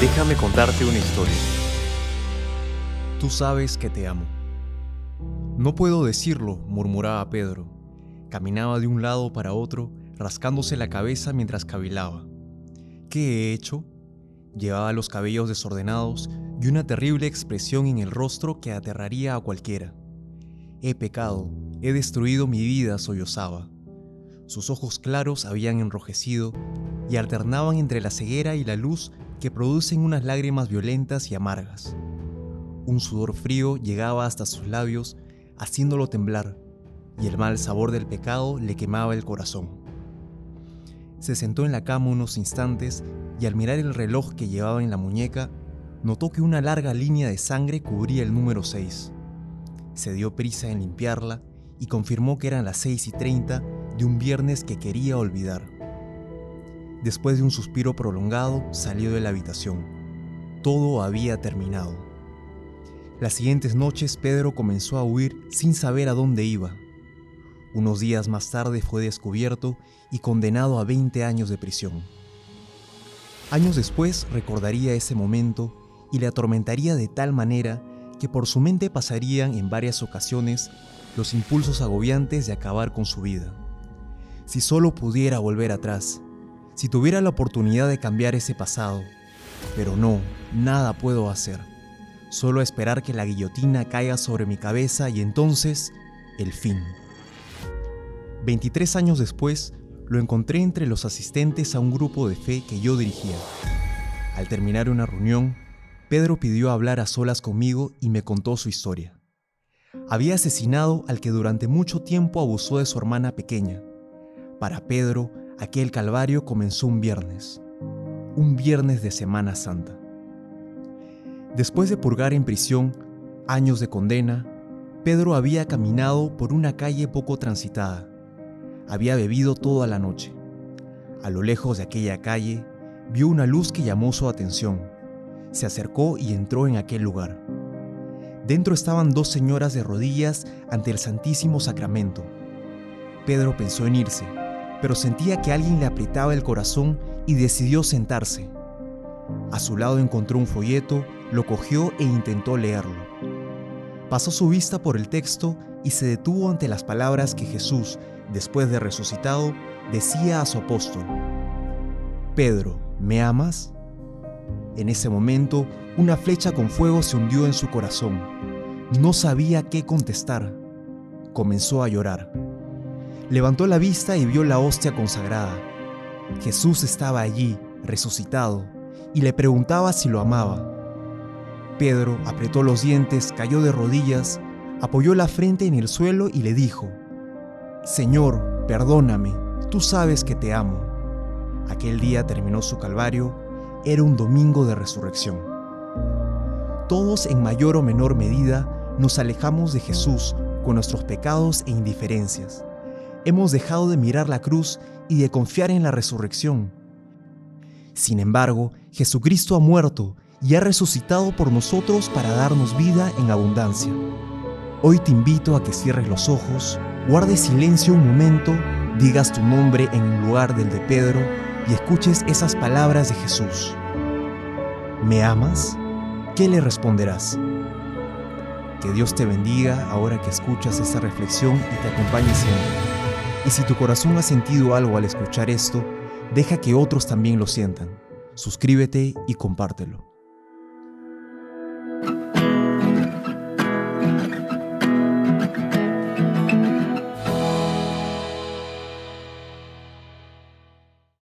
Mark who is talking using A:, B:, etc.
A: Déjame contarte una historia.
B: Tú sabes que te amo. No puedo decirlo, murmuraba Pedro. Caminaba de un lado para otro, rascándose la cabeza mientras cavilaba. ¿Qué he hecho? Llevaba los cabellos desordenados y una terrible expresión en el rostro que aterraría a cualquiera. He pecado, he destruido mi vida, sollozaba. Sus ojos claros habían enrojecido y alternaban entre la ceguera y la luz que producen unas lágrimas violentas y amargas. Un sudor frío llegaba hasta sus labios, haciéndolo temblar, y el mal sabor del pecado le quemaba el corazón. Se sentó en la cama unos instantes y al mirar el reloj que llevaba en la muñeca, notó que una larga línea de sangre cubría el número 6. Se dio prisa en limpiarla y confirmó que eran las 6 y 30 de un viernes que quería olvidar. Después de un suspiro prolongado, salió de la habitación. Todo había terminado. Las siguientes noches Pedro comenzó a huir sin saber a dónde iba. Unos días más tarde fue descubierto y condenado a 20 años de prisión. Años después recordaría ese momento y le atormentaría de tal manera que por su mente pasarían en varias ocasiones los impulsos agobiantes de acabar con su vida. Si solo pudiera volver atrás, si tuviera la oportunidad de cambiar ese pasado. Pero no, nada puedo hacer. Solo esperar que la guillotina caiga sobre mi cabeza y entonces, el fin. 23 años después, lo encontré entre los asistentes a un grupo de fe que yo dirigía. Al terminar una reunión, Pedro pidió hablar a solas conmigo y me contó su historia. Había asesinado al que durante mucho tiempo abusó de su hermana pequeña. Para Pedro, aquel calvario comenzó un viernes, un viernes de Semana Santa. Después de purgar en prisión años de condena, Pedro había caminado por una calle poco transitada. Había bebido toda la noche. A lo lejos de aquella calle, vio una luz que llamó su atención. Se acercó y entró en aquel lugar. Dentro estaban dos señoras de rodillas ante el Santísimo Sacramento. Pedro pensó en irse, pero sentía que alguien le apretaba el corazón y decidió sentarse. A su lado encontró un folleto, lo cogió e intentó leerlo. Pasó su vista por el texto y se detuvo ante las palabras que Jesús, después de resucitado, decía a su apóstol. Pedro, ¿me amas? En ese momento, una flecha con fuego se hundió en su corazón. No sabía qué contestar. Comenzó a llorar. Levantó la vista y vio la hostia consagrada. Jesús estaba allí, resucitado, y le preguntaba si lo amaba. Pedro apretó los dientes, cayó de rodillas, apoyó la frente en el suelo y le dijo, Señor, perdóname, tú sabes que te amo. Aquel día terminó su calvario, era un domingo de resurrección. Todos en mayor o menor medida nos alejamos de Jesús con nuestros pecados e indiferencias hemos dejado de mirar la cruz y de confiar en la resurrección. Sin embargo, Jesucristo ha muerto y ha resucitado por nosotros para darnos vida en abundancia. Hoy te invito a que cierres los ojos, guardes silencio un momento, digas tu nombre en lugar del de Pedro y escuches esas palabras de Jesús. ¿Me amas? ¿Qué le responderás? Que Dios te bendiga ahora que escuchas esta reflexión y te acompañe siempre. Y si tu corazón ha sentido algo al escuchar esto, deja que otros también lo sientan. Suscríbete y compártelo.